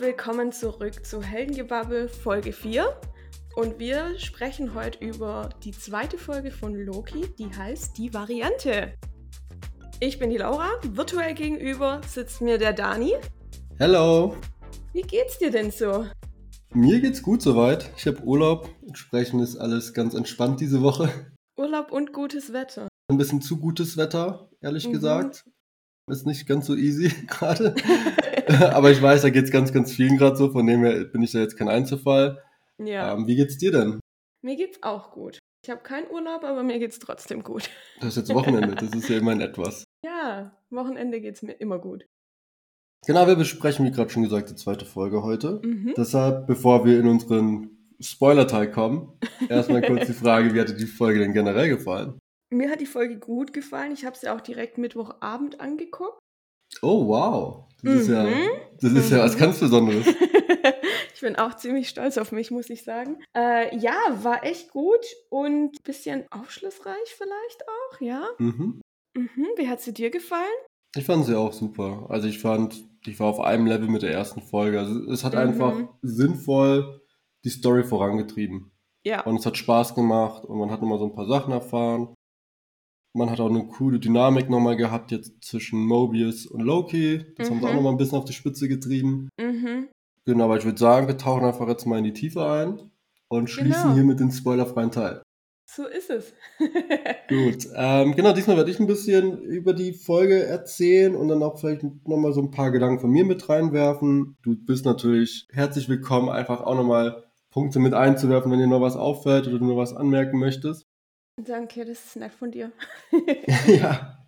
willkommen zurück zu Heldengebabbel Folge 4. Und wir sprechen heute über die zweite Folge von Loki, die heißt Die Variante. Ich bin die Laura, virtuell gegenüber sitzt mir der Dani. Hallo. Wie geht's dir denn so? Mir geht's gut soweit. Ich habe Urlaub, entsprechend ist alles ganz entspannt diese Woche. Urlaub und gutes Wetter. Ein bisschen zu gutes Wetter, ehrlich mhm. gesagt. Ist nicht ganz so easy gerade. aber ich weiß, da geht es ganz, ganz vielen gerade so, von dem her bin ich da jetzt kein Einzelfall. Ja. Ähm, wie geht's dir denn? Mir geht's auch gut. Ich habe keinen Urlaub, aber mir geht's trotzdem gut. Das ist jetzt Wochenende, das ist ja immerhin etwas. Ja, Wochenende geht's mir immer gut. Genau, wir besprechen, wie gerade schon gesagt, die zweite Folge heute. Mhm. Deshalb, bevor wir in unseren Spoiler-Teil kommen, erstmal kurz die Frage, wie hat dir die Folge denn generell gefallen? Mir hat die Folge gut gefallen. Ich habe sie auch direkt Mittwochabend angeguckt. Oh, wow. Das, mhm. ist, ja, mhm. das ist mhm. ja was ganz Besonderes. ich bin auch ziemlich stolz auf mich, muss ich sagen. Äh, ja, war echt gut und ein bisschen aufschlussreich vielleicht auch, ja. Mhm. Mhm. Wie hat sie dir gefallen? Ich fand sie auch super. Also ich fand, ich war auf einem Level mit der ersten Folge. Also es hat einfach mhm. sinnvoll die Story vorangetrieben. Ja. Und es hat Spaß gemacht und man hat nochmal so ein paar Sachen erfahren. Man hat auch eine coole Dynamik nochmal gehabt jetzt zwischen Mobius und Loki. Das mhm. haben sie auch mhm. nochmal ein bisschen auf die Spitze getrieben. Mhm. Genau, aber ich würde sagen, wir tauchen einfach jetzt mal in die Tiefe ein und schließen genau. hier mit dem spoilerfreien Teil. So ist es. Gut, ähm, genau, diesmal werde ich ein bisschen über die Folge erzählen und dann auch vielleicht nochmal so ein paar Gedanken von mir mit reinwerfen. Du bist natürlich herzlich willkommen, einfach auch nochmal Punkte mit einzuwerfen, wenn dir noch was auffällt oder du noch was anmerken möchtest. Danke, das ist nett von dir. ja.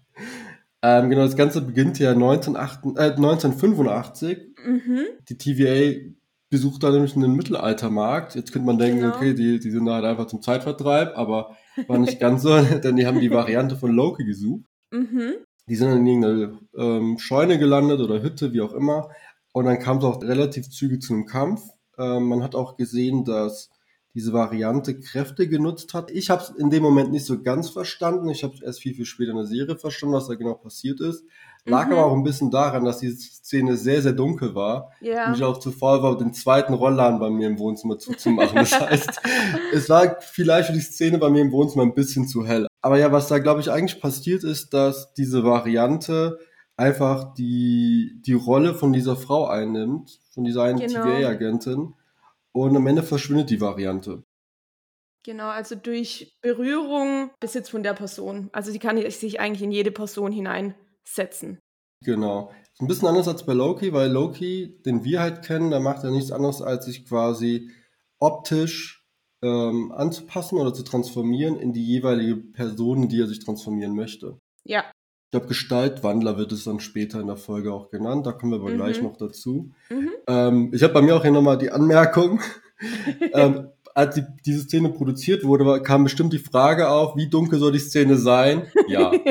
Ähm, genau, das Ganze beginnt ja 1988, äh, 1985. Mhm. Die TVA besucht da nämlich einen Mittelaltermarkt. Jetzt könnte man denken, genau. okay, die, die sind da halt einfach zum Zeitvertreib, aber war nicht ganz so, denn die haben die Variante von Loki gesucht. Mhm. Die sind dann in irgendeiner ähm, Scheune gelandet oder Hütte, wie auch immer. Und dann kam es auch relativ zügig zu einem Kampf. Ähm, man hat auch gesehen, dass diese Variante Kräfte genutzt hat. Ich habe es in dem Moment nicht so ganz verstanden. Ich habe erst viel, viel später in der Serie verstanden, was da genau passiert ist. Lag mhm. aber auch ein bisschen daran, dass die Szene sehr, sehr dunkel war. Ja. Und ich auch zu faul war, den zweiten Rollladen bei mir im Wohnzimmer zuzumachen. Das heißt, es war vielleicht für die Szene bei mir im Wohnzimmer ein bisschen zu hell. Aber ja, was da, glaube ich, eigentlich passiert ist, dass diese Variante einfach die, die Rolle von dieser Frau einnimmt, von dieser einen genau. TVA-Agentin und am Ende verschwindet die Variante. Genau, also durch Berührung Besitz von der Person. Also die kann sich eigentlich in jede Person hineinsetzen. Genau. Ist ein bisschen anders als bei Loki, weil Loki, den wir halt kennen, der macht ja nichts anderes, als sich quasi optisch ähm, anzupassen oder zu transformieren in die jeweilige Person, in die er sich transformieren möchte. Ja. Ich glaube, Gestaltwandler wird es dann später in der Folge auch genannt. Da kommen wir aber mhm. gleich noch dazu. Mhm. Ähm, ich habe bei mir auch hier nochmal die Anmerkung. ähm, als die, diese Szene produziert wurde, kam bestimmt die Frage auf, wie dunkel soll die Szene sein? Ja.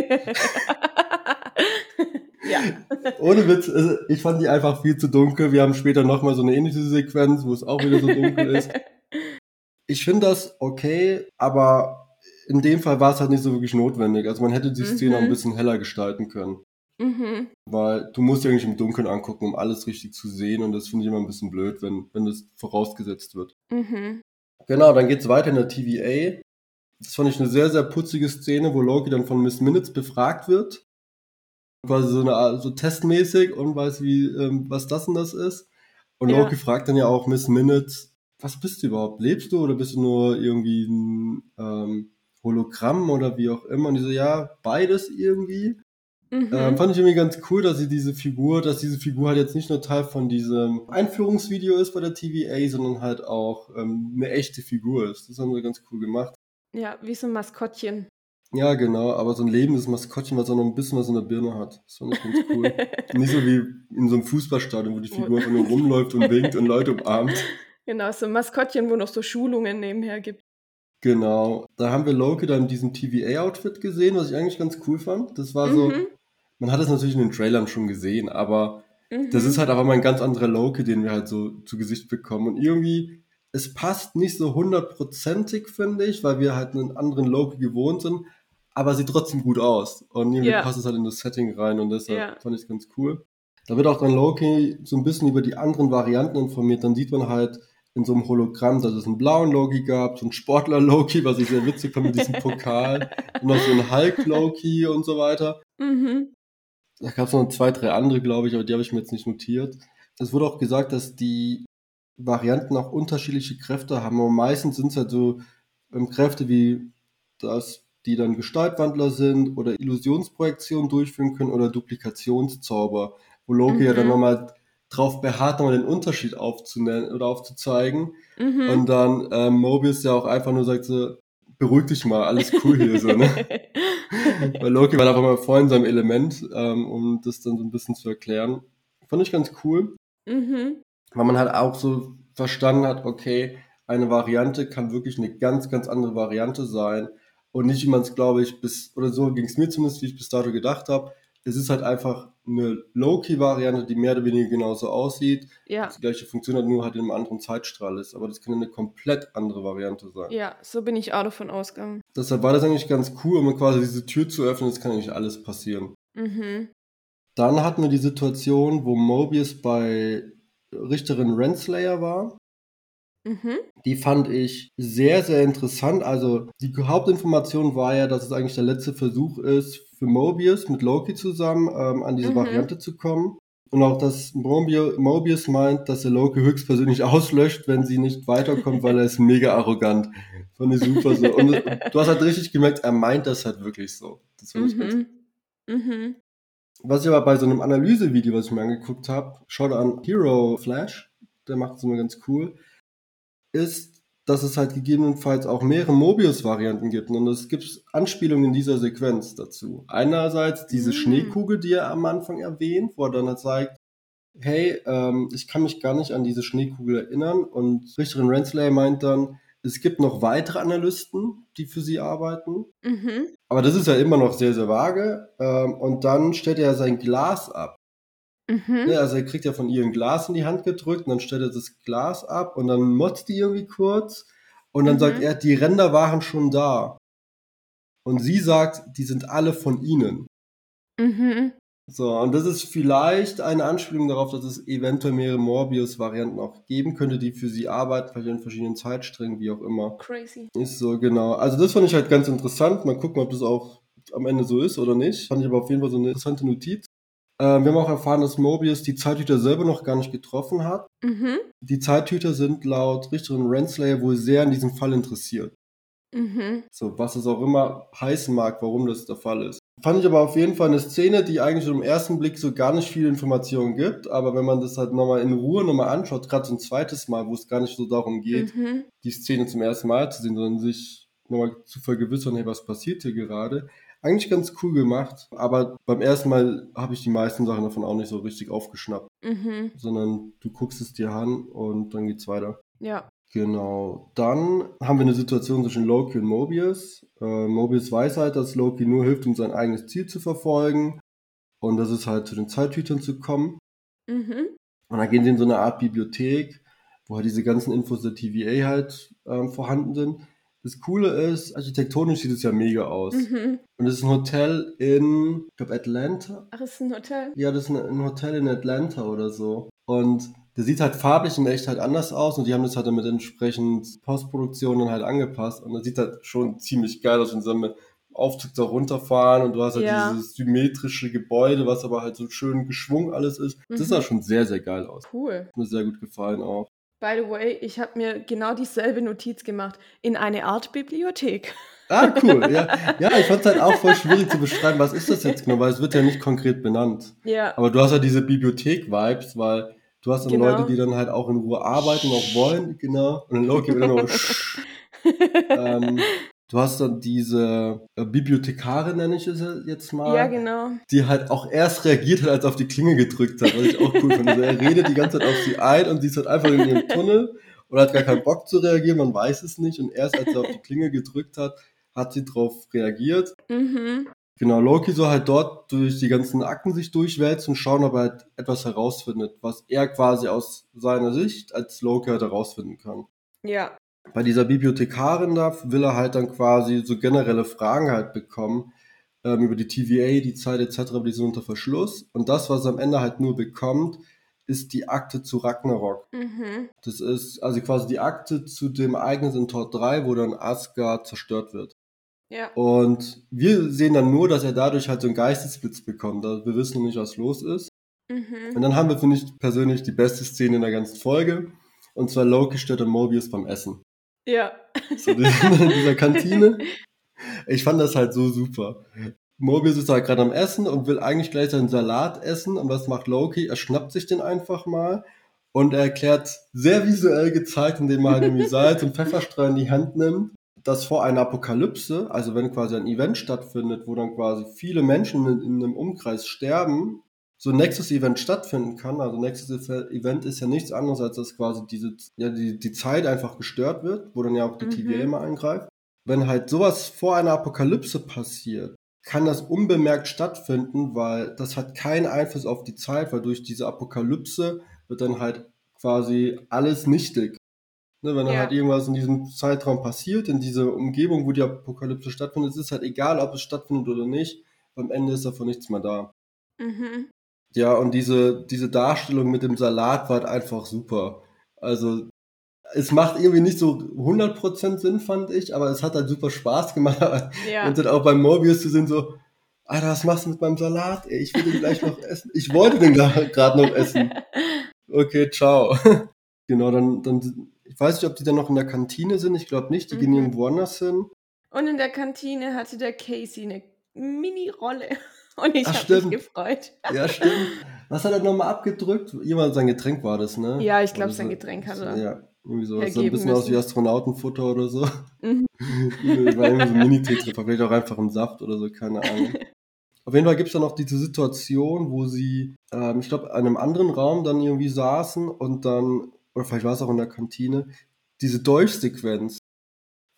ja. Ohne Witz, also ich fand die einfach viel zu dunkel. Wir haben später nochmal so eine ähnliche Sequenz, wo es auch wieder so dunkel ist. Ich finde das okay, aber in dem Fall war es halt nicht so wirklich notwendig. Also man hätte die Szene mhm. ein bisschen heller gestalten können. Mhm. Weil du musst ja eigentlich im Dunkeln angucken, um alles richtig zu sehen. Und das finde ich immer ein bisschen blöd, wenn, wenn das vorausgesetzt wird. Mhm. Genau, dann geht es weiter in der TVA. Das fand ich eine sehr, sehr putzige Szene, wo Loki dann von Miss Minutes befragt wird. Quasi so eine so testmäßig und weiß, wie, ähm, was das und das ist. Und ja. Loki fragt dann ja auch Miss Minutes, was bist du überhaupt? Lebst du oder bist du nur irgendwie ein ähm, Hologramm oder wie auch immer. Und die so, ja, beides irgendwie. Mhm. Ähm, fand ich irgendwie ganz cool, dass sie diese Figur, dass diese Figur halt jetzt nicht nur Teil von diesem Einführungsvideo ist bei der TVA, sondern halt auch ähm, eine echte Figur ist. Das haben sie ganz cool gemacht. Ja, wie so ein Maskottchen. Ja, genau, aber so ein lebendes Maskottchen, was auch noch ein bisschen was in der Birne hat. Das fand ich ganz cool. nicht so wie in so einem Fußballstadion, wo die Figur einfach nur rumläuft und winkt und Leute umarmt. Genau, so ein Maskottchen, wo noch so Schulungen nebenher gibt. Genau. Da haben wir Loki dann in diesem TVA-Outfit gesehen, was ich eigentlich ganz cool fand. Das war so, mhm. man hat es natürlich in den Trailern schon gesehen, aber mhm. das ist halt aber mal ein ganz anderer Loki, den wir halt so zu Gesicht bekommen. Und irgendwie, es passt nicht so hundertprozentig, finde ich, weil wir halt einen anderen Loki gewohnt sind, aber sieht trotzdem gut aus. Und irgendwie yeah. passt es halt in das Setting rein und deshalb yeah. fand ich es ganz cool. Da wird auch dann Loki so ein bisschen über die anderen Varianten informiert. Dann sieht man halt in so einem Hologramm, dass es einen blauen Loki gab, so einen Sportler-Loki, was ich sehr witzig fand mit diesem Pokal, und noch so einen Hulk-Loki und so weiter. Mhm. Da gab es noch zwei, drei andere, glaube ich, aber die habe ich mir jetzt nicht notiert. Es wurde auch gesagt, dass die Varianten auch unterschiedliche Kräfte haben. Aber meistens sind es halt so ähm, Kräfte wie das die dann Gestaltwandler sind oder Illusionsprojektionen durchführen können oder Duplikationszauber, wo Loki mhm. ja dann mhm. nochmal drauf beharrt, nochmal den Unterschied aufzunennen oder aufzuzeigen. Mhm. Und dann ähm, Mobius ja auch einfach nur sagt so, beruhig dich mal, alles cool hier so, ne? Weil Loki war einfach mal voll in seinem Element, ähm, um das dann so ein bisschen zu erklären. Fand ich ganz cool. Mhm. Weil man halt auch so verstanden hat, okay, eine Variante kann wirklich eine ganz, ganz andere Variante sein und nicht, wie man es, glaube ich, bis, oder so ging es mir zumindest, wie ich bis dato gedacht habe. Es ist halt einfach eine Low-Key-Variante, die mehr oder weniger genauso aussieht. Ja. Die gleiche Funktion hat, nur halt in einem anderen Zeitstrahl ist. Aber das kann eine komplett andere Variante sein. Ja, so bin ich auch davon ausgegangen. Deshalb war das eigentlich ganz cool, um quasi diese Tür zu öffnen. Das kann eigentlich alles passieren. Mhm. Dann hatten wir die Situation, wo Mobius bei Richterin Renslayer war. Mhm. Die fand ich sehr, sehr interessant. Also die Hauptinformation war ja, dass es eigentlich der letzte Versuch ist, für Mobius mit Loki zusammen ähm, an diese mhm. Variante zu kommen. Und auch, dass Mobius meint, dass er Loki höchstpersönlich auslöscht, wenn sie nicht weiterkommt, weil er ist mega arrogant. Fand ich super so. Und du hast halt richtig gemerkt, er meint das halt wirklich so. Das fand ich mhm. ganz mhm. Was ich aber bei so einem Analysevideo, was ich mir angeguckt habe, schaut an Hero Flash, der macht es immer ganz cool ist, dass es halt gegebenenfalls auch mehrere Mobius-Varianten gibt. Und es gibt Anspielungen in dieser Sequenz dazu. Einerseits diese mm. Schneekugel, die er am Anfang erwähnt, wo er dann halt sagt, hey, ähm, ich kann mich gar nicht an diese Schneekugel erinnern. Und Richterin Renslayer meint dann, es gibt noch weitere Analysten, die für sie arbeiten. Mhm. Aber das ist ja immer noch sehr, sehr vage. Ähm, und dann stellt er sein Glas ab. Mhm. Ne, also er kriegt ja von ihr ein Glas in die Hand gedrückt und dann stellt er das Glas ab und dann motzt die irgendwie kurz und dann mhm. sagt er, die Ränder waren schon da. Und sie sagt, die sind alle von ihnen. Mhm. So, und das ist vielleicht eine Anspielung darauf, dass es eventuell mehrere Morbius-Varianten auch geben könnte, die für sie arbeiten, vielleicht in verschiedenen Zeitsträngen, wie auch immer. Crazy. Ist so, genau. Also das fand ich halt ganz interessant. Mal gucken, ob das auch am Ende so ist oder nicht. Fand ich aber auf jeden Fall so eine interessante Notiz. Äh, wir haben auch erfahren, dass Mobius die Zeithüter selber noch gar nicht getroffen hat. Mhm. Die Zeithüter sind laut Richterin Renslayer wohl sehr an diesem Fall interessiert. Mhm. So, was es auch immer heißen mag, warum das der Fall ist. Fand ich aber auf jeden Fall eine Szene, die eigentlich im ersten Blick so gar nicht viel Informationen gibt, aber wenn man das halt nochmal in Ruhe nochmal anschaut, gerade so ein zweites Mal, wo es gar nicht so darum geht, mhm. die Szene zum ersten Mal zu sehen, sondern sich nochmal zu vergewissern, hey, was passiert hier gerade, eigentlich ganz cool gemacht, aber beim ersten Mal habe ich die meisten Sachen davon auch nicht so richtig aufgeschnappt. Mhm. Sondern du guckst es dir an und dann geht's weiter. Ja. Genau. Dann haben wir eine Situation zwischen Loki und Mobius. Äh, Mobius weiß halt, dass Loki nur hilft, um sein eigenes Ziel zu verfolgen. Und das ist halt zu den Zeithütern zu kommen. Mhm. Und dann gehen sie in so eine Art Bibliothek, wo halt diese ganzen Infos der TVA halt ähm, vorhanden sind. Das Coole ist, architektonisch sieht es ja mega aus. Mhm. Und es ist ein Hotel in, ich glaube, Atlanta. Ach, ist ein Hotel? Ja, das ist ein, Hotel in Atlanta oder so. Und der sieht halt farblich in echt halt anders aus und die haben das halt dann mit entsprechend Postproduktionen halt angepasst und das sieht halt schon ziemlich geil aus, wenn sie mit Aufzug da runterfahren und du hast halt ja. dieses symmetrische Gebäude, was aber halt so schön geschwungen alles ist. Das mhm. sah halt schon sehr, sehr geil aus. Cool. Hat mir sehr gut gefallen auch. By the way, ich habe mir genau dieselbe Notiz gemacht. In eine Art Bibliothek. Ah, cool. Ja, ja ich fand es halt auch voll schwierig zu beschreiben, was ist das jetzt genau, weil es wird ja nicht konkret benannt. Ja. Aber du hast ja diese Bibliothek-Vibes, weil du hast dann genau. Leute, die dann halt auch in Ruhe arbeiten, auch wollen, genau. Und dann Loki wird dann noch ähm, Du hast dann diese äh, Bibliothekarin, nenne ich es jetzt mal. Ja, genau. Die halt auch erst reagiert hat, als er auf die Klinge gedrückt hat, was ich auch cool finde. Also er redet die ganze Zeit auf sie ein und sie ist halt einfach in ihrem Tunnel oder hat gar keinen Bock zu reagieren, man weiß es nicht. Und erst als er auf die Klinge gedrückt hat, hat sie darauf reagiert. Mhm. Genau, Loki soll halt dort durch die ganzen Akten sich durchwälzen und schauen, ob er halt etwas herausfindet, was er quasi aus seiner Sicht als Loki halt herausfinden kann. Ja. Bei dieser Bibliothekarin da will er halt dann quasi so generelle Fragen halt bekommen ähm, über die TVA, die Zeit etc., aber die sind unter Verschluss. Und das, was er am Ende halt nur bekommt, ist die Akte zu Ragnarok. Mhm. Das ist also quasi die Akte zu dem Ereignis in Tor 3, wo dann Asgard zerstört wird. Ja. Und wir sehen dann nur, dass er dadurch halt so einen Geistesblitz bekommt. Also wir wissen nicht, was los ist. Mhm. Und dann haben wir, finde ich, persönlich die beste Szene in der ganzen Folge. Und zwar Loki stört Mobius beim Essen. Ja. So in dieser Kantine. Ich fand das halt so super. Mobius ist halt gerade am Essen und will eigentlich gleich seinen Salat essen. Und was macht Loki? Er schnappt sich den einfach mal und er erklärt sehr visuell gezeigt, indem er halt irgendwie Salz und Pfefferstreu in die Hand nimmt dass vor einer Apokalypse, also wenn quasi ein Event stattfindet, wo dann quasi viele Menschen in, in einem Umkreis sterben, so ein Nexus-Event stattfinden kann. Also Nexus-Event ist ja nichts anderes, als dass quasi diese, ja, die, die Zeit einfach gestört wird, wo dann ja auch die mhm. TVA immer eingreift. Wenn halt sowas vor einer Apokalypse passiert, kann das unbemerkt stattfinden, weil das hat keinen Einfluss auf die Zeit, weil durch diese Apokalypse wird dann halt quasi alles nichtig. Ne, wenn dann ja. halt irgendwas in diesem Zeitraum passiert, in dieser Umgebung, wo die Apokalypse stattfindet, ist es halt egal, ob es stattfindet oder nicht. Am Ende ist davon nichts mehr da. Mhm. Ja, und diese, diese Darstellung mit dem Salat war halt einfach super. Also, es macht irgendwie nicht so 100% Sinn, fand ich, aber es hat halt super Spaß gemacht. Ja. Und dann auch beim Mobius zu sehen, so, Alter, was machst du mit meinem Salat? Ey, ich will den gleich noch essen. Ich wollte den gerade noch essen. Okay, ciao. genau, dann, dann ich weiß nicht, ob die dann noch in der Kantine sind. Ich glaube nicht. Die mhm. gehen irgendwo anders hin. Und in der Kantine hatte der Casey eine Mini-Rolle. Und ich habe mich gefreut. Ja, stimmt. Was hat er nochmal abgedrückt? Jemand sein Getränk war das, ne? Ja, ich glaube, sein Getränk hat er. Ja, irgendwie so. Sah ein bisschen müssen. aus wie Astronautenfutter oder so. Mhm. war irgendwie so Mini-Tetrapper, vielleicht auch einfach ein Saft oder so, keine Ahnung. Auf jeden Fall gibt es dann noch diese Situation, wo sie, ähm, ich glaube, in einem anderen Raum dann irgendwie saßen und dann oder vielleicht war es auch in der Kantine, diese Dolchsequenz,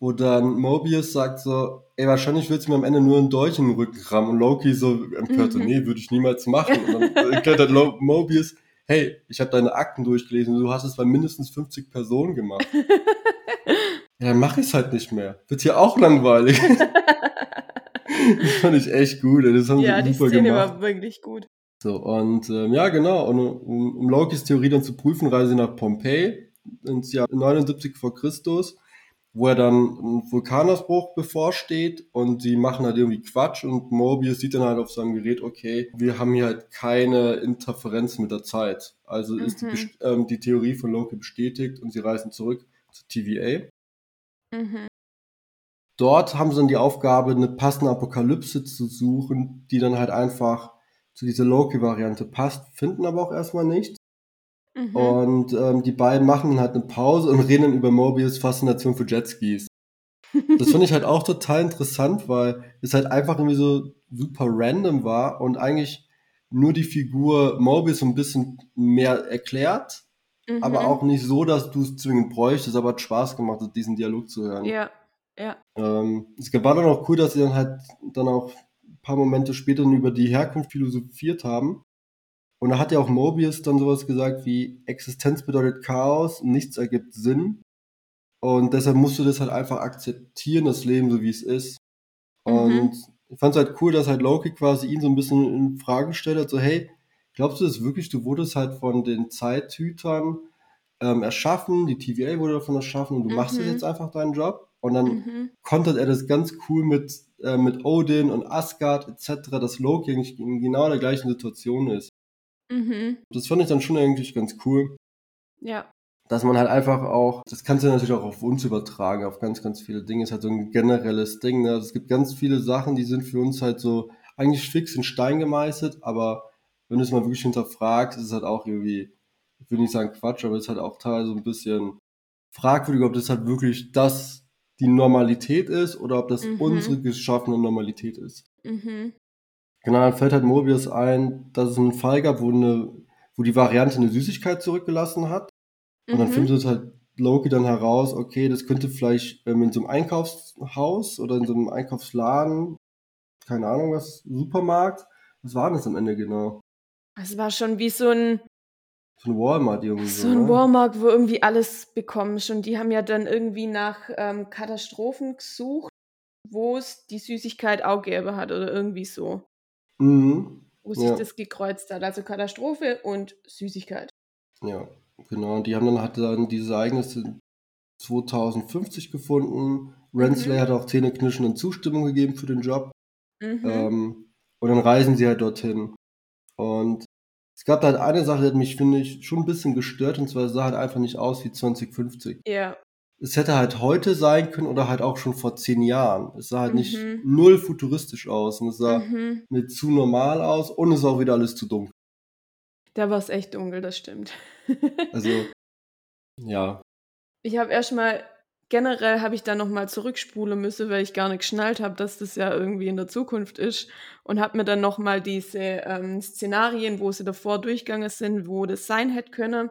wo dann Mobius sagt so, ey, wahrscheinlich willst du mir am Ende nur einen Dolch in den Rücken rammen und Loki so empört, mhm. nee, würde ich niemals machen. Und dann erklärt halt Mobius, hey, ich habe deine Akten durchgelesen, du hast es bei mindestens 50 Personen gemacht. ja, dann mach ich es halt nicht mehr. Wird hier auch langweilig. das fand ich echt gut, das haben ja, sie super gemacht. Ja, die Szene war wirklich gut. So, und ähm, ja, genau. Und um, um Lokis Theorie dann zu prüfen, reise sie nach Pompeji ins Jahr 79 vor Christus, wo er dann ein Vulkanausbruch bevorsteht und sie machen halt irgendwie Quatsch und Mobius sieht dann halt auf seinem Gerät, okay, wir haben hier halt keine Interferenz mit der Zeit. Also ist mhm. die, ähm, die Theorie von Loki bestätigt und sie reisen zurück zu TVA. Mhm. Dort haben sie dann die Aufgabe, eine passende Apokalypse zu suchen, die dann halt einfach zu dieser Loki-Variante passt, finden aber auch erstmal nichts. Mhm. Und ähm, die beiden machen halt eine Pause und reden über Mobius Faszination für Jetskis. Das finde ich halt auch total interessant, weil es halt einfach irgendwie so super random war und eigentlich nur die Figur Mobius so ein bisschen mehr erklärt, mhm. aber auch nicht so, dass du es zwingend bräuchtest, aber hat Spaß gemacht, diesen Dialog zu hören. Ja, ja. Ähm, es war dann auch cool, dass sie dann halt dann auch paar Momente später über die Herkunft philosophiert haben. Und da hat ja auch Mobius dann sowas gesagt wie Existenz bedeutet Chaos, nichts ergibt Sinn. Und deshalb musst du das halt einfach akzeptieren, das Leben so wie es ist. Und mhm. ich fand es halt cool, dass halt Loki quasi ihn so ein bisschen in Frage stellt, hat so, hey, glaubst du das wirklich, du wurdest halt von den Zeithütern ähm, erschaffen, die TVA wurde davon erschaffen und du mhm. machst jetzt einfach deinen Job? Und dann mhm. kontert er das ganz cool mit äh, mit Odin und Asgard etc., dass Loki eigentlich in genau der gleichen Situation ist. Mhm. Das fand ich dann schon eigentlich ganz cool. Ja. Dass man halt einfach auch, das kannst du natürlich auch auf uns übertragen, auf ganz, ganz viele Dinge. Ist halt so ein generelles Ding. Ne? Also es gibt ganz viele Sachen, die sind für uns halt so eigentlich fix in Stein gemeißelt, aber wenn du es mal wirklich hinterfragst, ist es halt auch irgendwie, ich will nicht sagen Quatsch, aber es ist halt auch teilweise so ein bisschen fragwürdig, ob das halt wirklich das die Normalität ist oder ob das mhm. unsere geschaffene Normalität ist. Mhm. Genau, dann fällt halt Mobius ein, dass es einen Fall gab, wo, eine, wo die Variante eine Süßigkeit zurückgelassen hat. Und dann mhm. findet es halt Loki dann heraus, okay, das könnte vielleicht ähm, in so einem Einkaufshaus oder in so einem Einkaufsladen, keine Ahnung was, Supermarkt. Was war das am Ende genau? Es war schon wie so ein so ein Walmart irgendwie. So, ein ne? Walmart, wo irgendwie alles bekommst. Und die haben ja dann irgendwie nach ähm, Katastrophen gesucht, wo es die Süßigkeit auch gäbe hat oder irgendwie so. Mhm. Wo sich ja. das gekreuzt hat. Also Katastrophe und Süßigkeit. Ja, genau. Und die haben dann, hatte dann diese Ereignisse 2050 gefunden. Rensley mhm. hat auch zähneknirschenden Zustimmung gegeben für den Job. Mhm. Ähm, und dann reisen sie halt dorthin. Und es gab halt eine Sache, die hat mich, finde ich, schon ein bisschen gestört, und zwar sah halt einfach nicht aus wie 2050. Ja. Es hätte halt heute sein können oder halt auch schon vor zehn Jahren. Es sah halt mhm. nicht null futuristisch aus und es sah mhm. nicht zu normal aus und es war auch wieder alles zu dunkel. Da war es echt dunkel, das stimmt. also, ja. Ich habe erstmal generell habe ich dann nochmal zurückspulen müssen, weil ich gar nicht geschnallt habe, dass das ja irgendwie in der Zukunft ist. Und habe mir dann nochmal diese ähm, Szenarien, wo sie davor durchgegangen sind, wo das sein hätte können,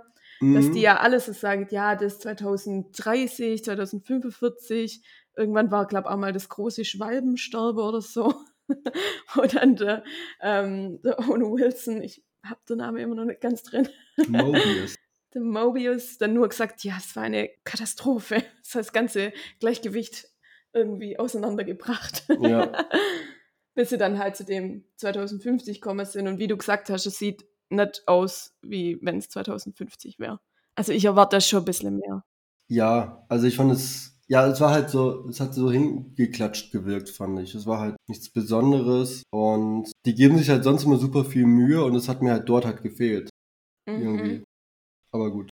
mhm. dass die mhm. ja alles so sagen, ja, das 2030, 2045, irgendwann war, glaube ich, auch mal das große Schwalbensterbe oder so. Und dann der, ähm, der Owen Wilson, ich habe den Namen immer noch nicht ganz drin. Mobius der Mobius dann nur gesagt, ja, es war eine Katastrophe. Das hat das ganze Gleichgewicht irgendwie auseinandergebracht. Ja. Bis sie dann halt zu dem 2050 kommen sind. Und wie du gesagt hast, es sieht nicht aus, wie wenn es 2050 wäre. Also ich erwarte schon ein bisschen mehr. Ja, also ich fand es, ja, es war halt so, es hat so hingeklatscht gewirkt, fand ich. Es war halt nichts Besonderes und die geben sich halt sonst immer super viel Mühe und es hat mir halt dort halt gefehlt. Mhm. Irgendwie. Aber gut.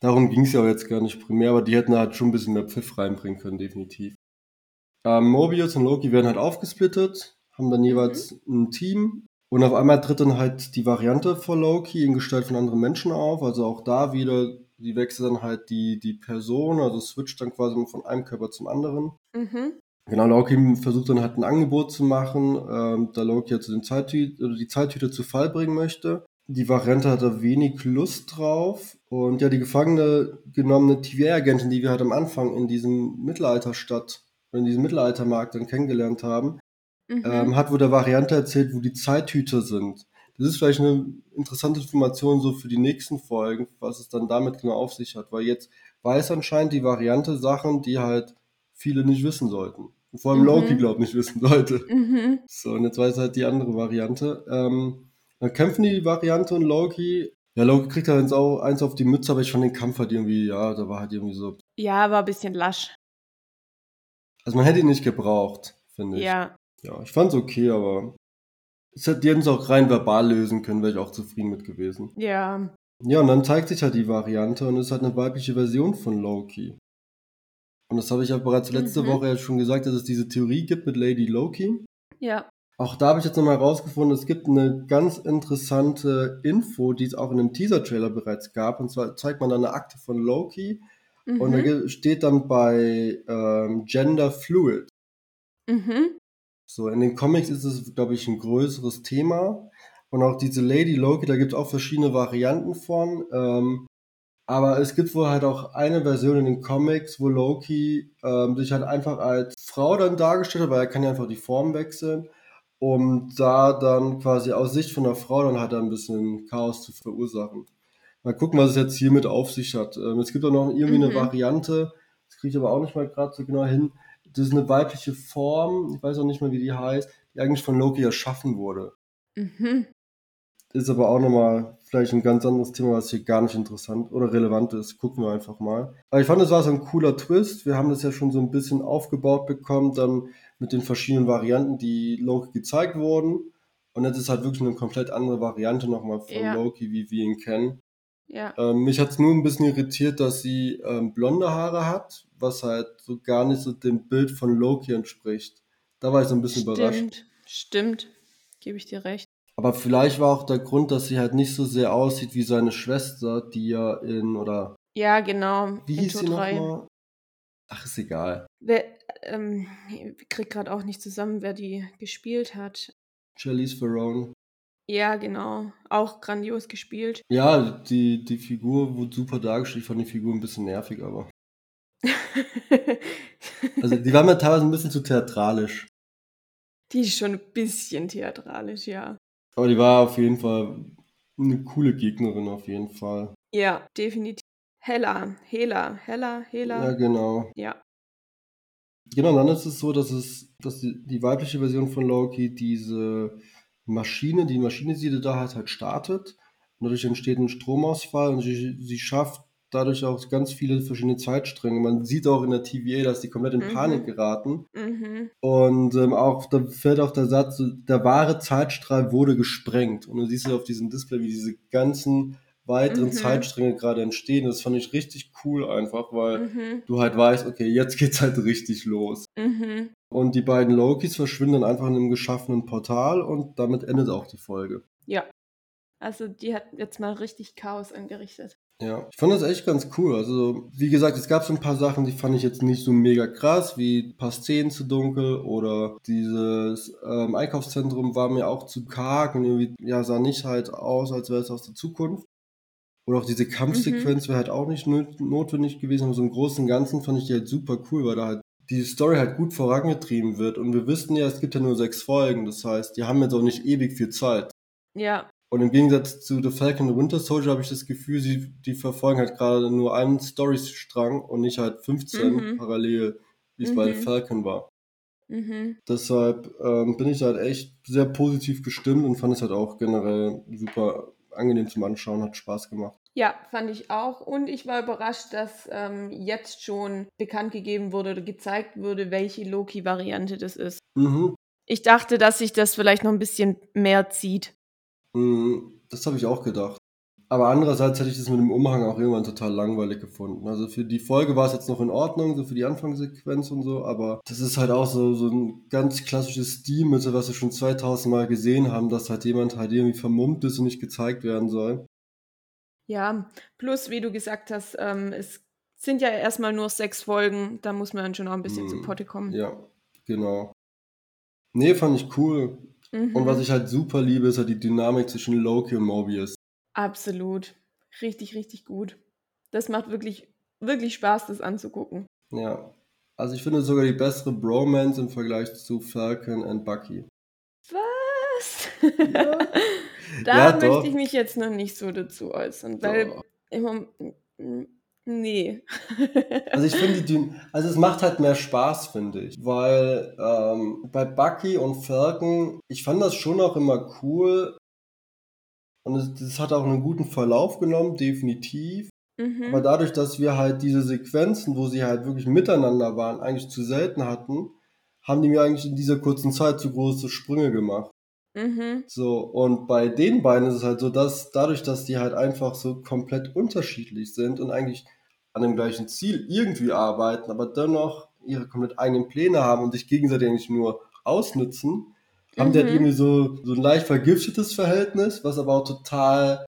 Darum ging es ja auch jetzt gar nicht primär, aber die hätten halt schon ein bisschen mehr Pfiff reinbringen können, definitiv. Ähm, Mobius und Loki werden halt aufgesplittet, haben dann jeweils mhm. ein Team. Und auf einmal tritt dann halt die Variante vor Loki in Gestalt von anderen Menschen auf. Also auch da wieder, die wechseln dann halt die, die Person, also switcht dann quasi von einem Körper zum anderen. Mhm. Genau, Loki versucht dann halt ein Angebot zu machen, ähm, da Loki halt zu den Zeittü die Zeittüte zu Fall bringen möchte. Die Variante hat da wenig Lust drauf. Und ja, die gefangene genommene TVA-Agentin, die wir halt am Anfang in diesem Mittelalterstadt, in diesem Mittelaltermarkt dann kennengelernt haben, mhm. ähm, hat wohl der Variante erzählt, wo die Zeithüter sind. Das ist vielleicht eine interessante Information so für die nächsten Folgen, was es dann damit genau auf sich hat, weil jetzt weiß anscheinend die Variante Sachen, die halt viele nicht wissen sollten. vor allem mhm. Loki, glaubt nicht wissen sollte. Mhm. So, und jetzt weiß halt die andere Variante. Ähm, dann kämpfen die Variante und Loki. Ja, Loki kriegt halt eins, eins auf die Mütze, aber ich fand den Kampf halt irgendwie, ja, da war halt irgendwie so. Ja, war ein bisschen lasch. Also man hätte ihn nicht gebraucht, finde ich. Ja. Ja, ich fand's okay, aber es hätte, die hätten es auch rein verbal lösen können, wäre ich auch zufrieden mit gewesen. Ja. Ja, und dann zeigt sich halt die Variante und es ist halt eine weibliche Version von Loki. Und das habe ich ja bereits letzte mhm. Woche ja schon gesagt, dass es diese Theorie gibt mit Lady Loki. Ja. Auch da habe ich jetzt nochmal herausgefunden, es gibt eine ganz interessante Info, die es auch in einem Teaser-Trailer bereits gab. Und zwar zeigt man da eine Akte von Loki. Mhm. Und da mhm. steht dann bei ähm, Gender Fluid. Mhm. So, in den Comics ist es, glaube ich, ein größeres Thema. Und auch diese Lady Loki, da gibt es auch verschiedene Varianten von. Ähm, aber es gibt wohl halt auch eine Version in den Comics, wo Loki ähm, sich halt einfach als Frau dann dargestellt hat, weil er kann ja einfach die Form wechseln um da dann quasi aus Sicht von der Frau dann halt ein bisschen Chaos zu verursachen. Mal gucken, was es jetzt hiermit auf sich hat. Ähm, es gibt auch noch irgendwie mhm. eine Variante, das kriege ich aber auch nicht mal gerade so genau hin. Das ist eine weibliche Form, ich weiß auch nicht mehr, wie die heißt, die eigentlich von Loki erschaffen wurde. Mhm. Ist aber auch nochmal vielleicht ein ganz anderes Thema, was hier gar nicht interessant oder relevant ist. Gucken wir einfach mal. Aber ich fand, es war so ein cooler Twist. Wir haben das ja schon so ein bisschen aufgebaut bekommen. Dann mit den verschiedenen Varianten, die Loki gezeigt wurden. Und jetzt ist halt wirklich eine komplett andere Variante nochmal von ja. Loki, wie wir ihn kennen. Ja. Ähm, mich hat es nur ein bisschen irritiert, dass sie ähm, blonde Haare hat, was halt so gar nicht so dem Bild von Loki entspricht. Da war ich so ein bisschen stimmt, überrascht. Stimmt, gebe ich dir recht. Aber vielleicht war auch der Grund, dass sie halt nicht so sehr aussieht wie seine Schwester, die ja in, oder. Ja, genau. Wie hieß sie nochmal? Ach, ist egal. Wer, ähm, ich krieg gerade auch nicht zusammen, wer die gespielt hat. Charlize Theron. Ja, genau. Auch grandios gespielt. Ja, die, die Figur wurde super dargestellt. Ich fand die Figur ein bisschen nervig, aber. also, die war mir teilweise ein bisschen zu theatralisch. Die ist schon ein bisschen theatralisch, ja. Aber die war auf jeden Fall eine coole Gegnerin, auf jeden Fall. Ja, definitiv. Hella, Hela, Hella, Hela. Ja, genau. Ja. Genau, dann ist es so, dass es, dass die, die weibliche Version von Loki diese Maschine, die Maschine, die da hat, halt startet. Und dadurch entsteht ein Stromausfall und sie, sie schafft dadurch auch ganz viele verschiedene Zeitstränge. Man sieht auch in der TVA, dass die komplett in mhm. Panik geraten. Mhm. Und ähm, auch da fällt auch der Satz, der wahre Zeitstrahl wurde gesprengt. Und du siehst auf diesem Display, wie diese ganzen weiteren mhm. Zeitstränge gerade entstehen. Das fand ich richtig cool einfach, weil mhm. du halt weißt, okay, jetzt geht's halt richtig los. Und die beiden Lokis verschwinden dann einfach in einem geschaffenen Portal und damit endet auch die Folge. Ja. Also die hat jetzt mal richtig Chaos angerichtet. Ja, ich fand das echt ganz cool. Also, wie gesagt, es gab so ein paar Sachen, die fand ich jetzt nicht so mega krass, wie ein paar Szenen zu dunkel oder dieses ähm, Einkaufszentrum war mir auch zu karg und irgendwie, ja, sah nicht halt aus, als wäre es aus der Zukunft. Oder auch diese Kampfsequenz mhm. wäre halt auch nicht notwendig gewesen. Aber so im Großen und Ganzen fand ich die halt super cool, weil da halt die Story halt gut vorangetrieben wird. Und wir wissen ja, es gibt ja nur sechs Folgen. Das heißt, die haben jetzt auch nicht ewig viel Zeit. Ja. Und im Gegensatz zu The Falcon and Winter Soldier habe ich das Gefühl, sie, die verfolgen halt gerade nur einen Storystrang und nicht halt 15 mhm. parallel, wie es mhm. bei The Falcon war. Mhm. Deshalb ähm, bin ich halt echt sehr positiv gestimmt und fand es halt auch generell super angenehm zum Anschauen, hat Spaß gemacht. Ja, fand ich auch. Und ich war überrascht, dass ähm, jetzt schon bekannt gegeben wurde oder gezeigt wurde, welche Loki-Variante das ist. Mhm. Ich dachte, dass sich das vielleicht noch ein bisschen mehr zieht. Mhm, das habe ich auch gedacht. Aber andererseits hätte ich das mit dem Umhang auch irgendwann total langweilig gefunden. Also für die Folge war es jetzt noch in Ordnung, so für die Anfangssequenz und so, aber das ist halt auch so, so ein ganz klassisches Stilmittel, was wir schon 2000 Mal gesehen haben, dass halt jemand halt irgendwie vermummt ist und nicht gezeigt werden soll. Ja, plus, wie du gesagt hast, ähm, es sind ja erstmal nur sechs Folgen, da muss man dann schon auch ein bisschen mm, zu mhm. Potte kommen. Ja, genau. Nee, fand ich cool. Mhm. Und was ich halt super liebe, ist halt die Dynamik zwischen Loki und Mobius. Absolut. Richtig, richtig gut. Das macht wirklich, wirklich Spaß, das anzugucken. Ja. Also ich finde sogar die bessere Bromance im Vergleich zu Falcon und Bucky. Was? Ja. da ja, möchte doch. ich mich jetzt noch nicht so dazu äußern, weil immer, nee. also ich finde die, also es macht halt mehr Spaß, finde ich, weil ähm, bei Bucky und Falcon, ich fand das schon auch immer cool, und es, das hat auch einen guten Verlauf genommen, definitiv. Mhm. Aber dadurch, dass wir halt diese Sequenzen, wo sie halt wirklich miteinander waren, eigentlich zu selten hatten, haben die mir eigentlich in dieser kurzen Zeit zu große Sprünge gemacht. Mhm. So, und bei den beiden ist es halt so, dass dadurch, dass die halt einfach so komplett unterschiedlich sind und eigentlich an dem gleichen Ziel irgendwie arbeiten, aber dennoch ihre komplett eigenen Pläne haben und sich gegenseitig eigentlich nur ausnutzen, haben mhm. die halt mhm. irgendwie so, so ein leicht vergiftetes Verhältnis, was aber auch total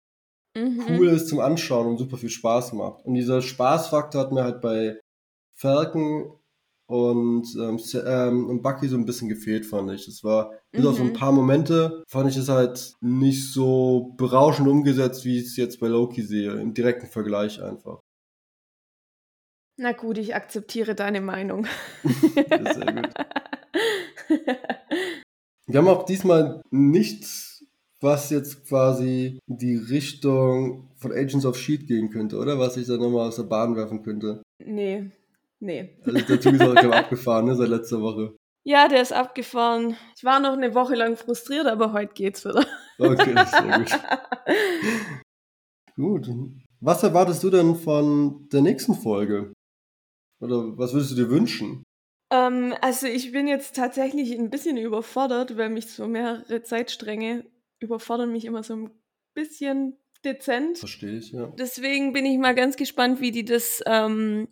mhm. cool ist zum Anschauen und super viel Spaß macht. Und dieser Spaßfaktor hat mir halt bei Falcon und, ähm, ähm, und Bucky so ein bisschen gefehlt, fand ich. Es war bis mhm. auf so ein mhm. paar Momente, fand ich es halt nicht so berauschend umgesetzt, wie ich es jetzt bei Loki sehe, im direkten Vergleich einfach. Na gut, ich akzeptiere deine Meinung. sehr gut. Wir haben auch diesmal nichts, was jetzt quasi die Richtung von Agents of Sheet gehen könnte, oder? Was ich da nochmal aus der Bahn werfen könnte. Nee, nee. Also der Zug ist auch abgefahren, ne, seit letzter Woche. Ja, der ist abgefahren. Ich war noch eine Woche lang frustriert, aber heute geht's wieder. Okay, sehr gut. gut. Was erwartest du denn von der nächsten Folge? Oder was würdest du dir wünschen? Ähm, also ich bin jetzt tatsächlich ein bisschen überfordert, weil mich so mehrere Zeitstränge überfordern mich immer so ein bisschen dezent. Verstehe ich, ja. Deswegen bin ich mal ganz gespannt, wie die das ähm,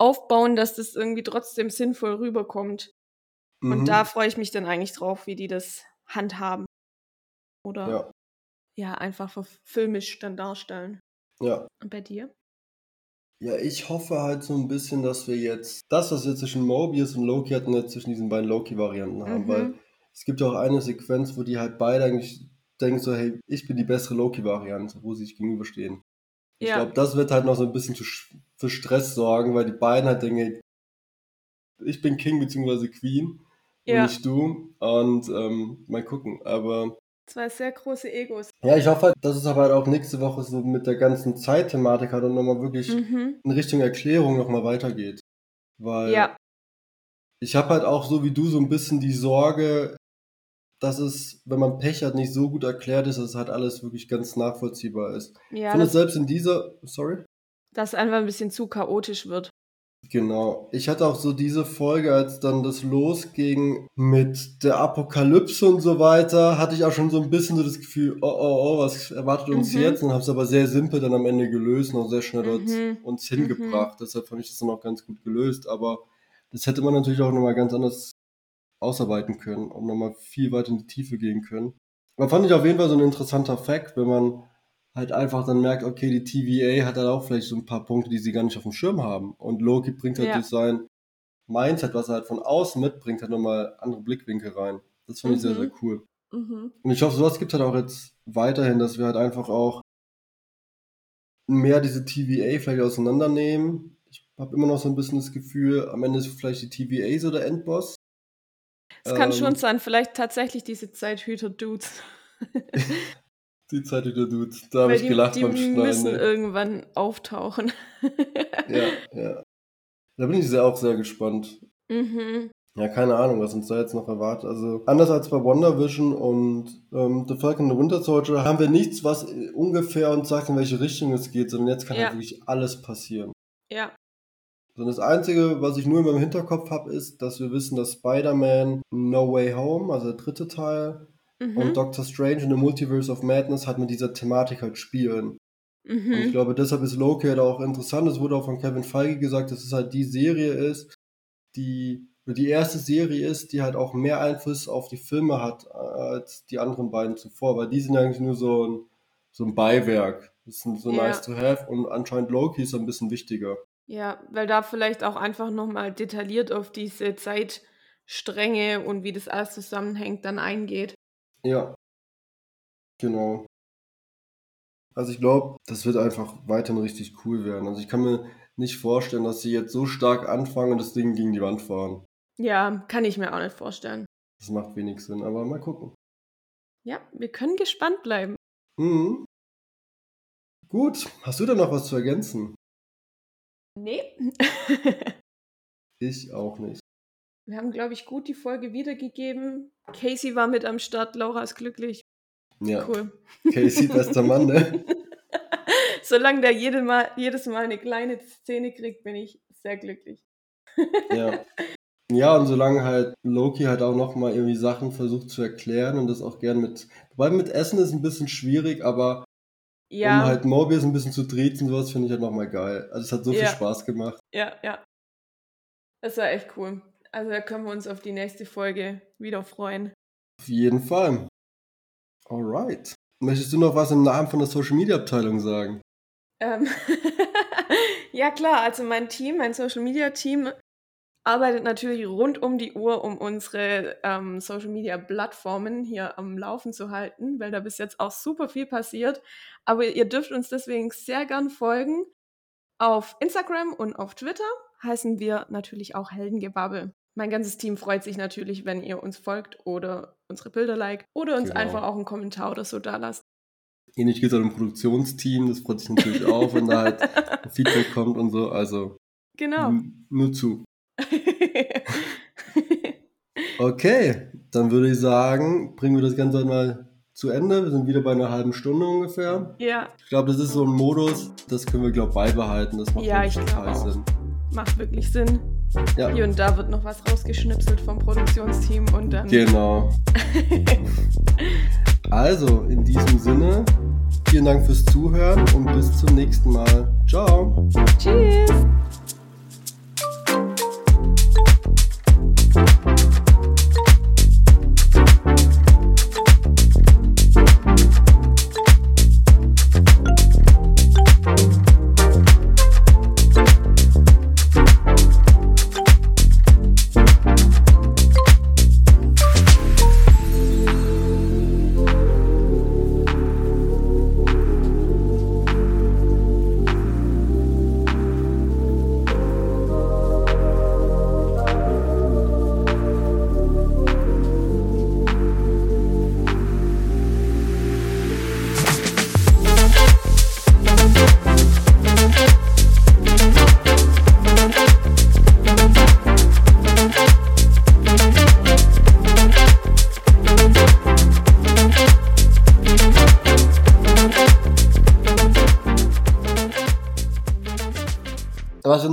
aufbauen, dass das irgendwie trotzdem sinnvoll rüberkommt. Mhm. Und da freue ich mich dann eigentlich drauf, wie die das handhaben. Oder ja, ja einfach filmisch dann darstellen. Ja. Und bei dir? Ja, ich hoffe halt so ein bisschen, dass wir jetzt das, was wir zwischen Mobius und Loki hatten, jetzt zwischen diesen beiden Loki-Varianten haben, mhm. weil es gibt ja auch eine Sequenz, wo die halt beide eigentlich denkt so, hey, ich bin die bessere Loki-Variante, wo sie sich gegenüberstehen. Ich ja. glaube, das wird halt noch so ein bisschen für Stress sorgen, weil die beiden halt denken, ich bin King bzw. Queen ja. und nicht du. Und ähm, mal gucken. Aber. Zwei sehr große Egos. Ja, ich hoffe halt, dass es aber halt auch nächste Woche so mit der ganzen Zeitthematik halt und nochmal wirklich mhm. in Richtung Erklärung nochmal weitergeht. Weil ja. ich habe halt auch so wie du so ein bisschen die Sorge, dass es, wenn man Pech hat, nicht so gut erklärt ist, dass es halt alles wirklich ganz nachvollziehbar ist. Ja, ich finde selbst in dieser, sorry? Dass es einfach ein bisschen zu chaotisch wird. Genau. Ich hatte auch so diese Folge, als dann das losging mit der Apokalypse und so weiter, hatte ich auch schon so ein bisschen so das Gefühl, oh, oh, oh, was erwartet uns mhm. jetzt? Und habe es aber sehr simpel dann am Ende gelöst und auch sehr schnell dort mhm. uns hingebracht. Mhm. Deshalb fand ich das dann auch ganz gut gelöst. Aber das hätte man natürlich auch nochmal ganz anders ausarbeiten können und nochmal viel weiter in die Tiefe gehen können. Aber fand ich auf jeden Fall so ein interessanter Fact, wenn man halt einfach dann merkt, okay, die TVA hat halt auch vielleicht so ein paar Punkte, die sie gar nicht auf dem Schirm haben. Und Loki bringt halt ja. durch sein Mindset, was er halt von außen mitbringt, halt nochmal andere Blickwinkel rein. Das finde ich sehr, sehr mhm. cool. Mhm. Und ich hoffe, sowas gibt es halt auch jetzt weiterhin, dass wir halt einfach auch mehr diese TVA vielleicht auseinandernehmen. Ich habe immer noch so ein bisschen das Gefühl, am Ende ist vielleicht die TVA so der Endboss. Es kann ähm, schon sein, vielleicht tatsächlich diese Zeithüter-Dudes. die Zeithüter-Dudes, da habe ich gelacht die beim Schneiden. Die müssen irgendwann auftauchen. ja, ja. Da bin ich sehr, auch sehr gespannt. Mhm. Ja, keine Ahnung, was uns da jetzt noch erwartet. Also anders als bei WandaVision und ähm, The Falcon and the Winter Soldier haben wir nichts, was ungefähr uns sagt, in welche Richtung es geht, sondern jetzt kann ja. halt wirklich alles passieren. Ja, sondern das Einzige, was ich nur in meinem Hinterkopf habe, ist, dass wir wissen, dass Spider-Man No Way Home, also der dritte Teil, mhm. und Doctor Strange in the Multiverse of Madness halt mit dieser Thematik halt spielen. Mhm. Und ich glaube, deshalb ist Loki halt auch interessant. Es wurde auch von Kevin Feige gesagt, dass es halt die Serie ist, die die erste Serie ist, die halt auch mehr Einfluss auf die Filme hat äh, als die anderen beiden zuvor, weil die sind eigentlich nur so ein, so ein Beiwerk. Das sind so ja. nice to have und anscheinend Loki ist ein bisschen wichtiger. Ja, weil da vielleicht auch einfach nochmal detailliert auf diese Zeitstränge und wie das alles zusammenhängt dann eingeht. Ja, genau. Also ich glaube, das wird einfach weiterhin richtig cool werden. Also ich kann mir nicht vorstellen, dass sie jetzt so stark anfangen und das Ding gegen die Wand fahren. Ja, kann ich mir auch nicht vorstellen. Das macht wenig Sinn, aber mal gucken. Ja, wir können gespannt bleiben. Mhm. Gut, hast du da noch was zu ergänzen? Nee. ich auch nicht. Wir haben, glaube ich, gut die Folge wiedergegeben. Casey war mit am Start, Laura ist glücklich. Ja. Cool. Casey, bester Mann, ne? Solange der jede mal, jedes Mal eine kleine Szene kriegt, bin ich sehr glücklich. ja. Ja, und solange halt Loki halt auch nochmal irgendwie Sachen versucht zu erklären und das auch gern mit. Wobei mit Essen ist ein bisschen schwierig, aber ja. Um halt Morbius ein bisschen zu treten, sowas finde ich halt nochmal geil. Also es hat so ja. viel Spaß gemacht. Ja, ja. Das war echt cool. Also da können wir uns auf die nächste Folge wieder freuen. Auf jeden Fall. Alright. Möchtest du noch was im Namen von der Social Media Abteilung sagen? Ähm ja klar, also mein Team, mein Social Media Team arbeitet natürlich rund um die Uhr, um unsere ähm, Social-Media-Plattformen hier am Laufen zu halten, weil da bis jetzt auch super viel passiert. Aber ihr dürft uns deswegen sehr gern folgen. Auf Instagram und auf Twitter heißen wir natürlich auch Heldengebabbel. Mein ganzes Team freut sich natürlich, wenn ihr uns folgt oder unsere Bilder liked oder uns genau. einfach auch einen Kommentar oder so da lasst. Ähnlich geht es auch im Produktionsteam, das freut sich natürlich auch, wenn da halt Feedback kommt und so. Also genau. nur zu. Okay, dann würde ich sagen, bringen wir das Ganze mal zu Ende. Wir sind wieder bei einer halben Stunde ungefähr. Ja. Ich glaube, das ist so ein Modus, das können wir, glaube ich, beibehalten. Das macht ja, ich total Sinn. Macht wirklich Sinn. Ja. Hier und da wird noch was rausgeschnipselt vom Produktionsteam und dann. Genau. also, in diesem Sinne, vielen Dank fürs Zuhören und bis zum nächsten Mal. Ciao. Tschüss.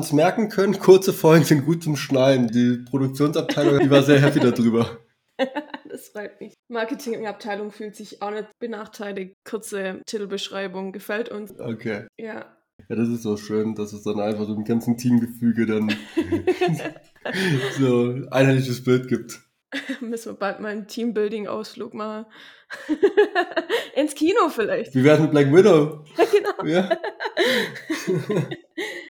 Wir uns merken können, kurze Folgen sind gut zum Schneiden. Die Produktionsabteilung, die war sehr happy darüber. das freut mich. Marketingabteilung fühlt sich auch nicht benachteiligt. Kurze Titelbeschreibung gefällt uns. Okay. Ja. Ja, das ist so schön, dass es dann einfach so im ganzen Teamgefüge dann so ein einheitliches Bild gibt. Müssen wir bald mal einen Teambuilding-Ausflug machen. Ins Kino vielleicht. Wie wäre mit Black Widow? Ja, genau. Ja.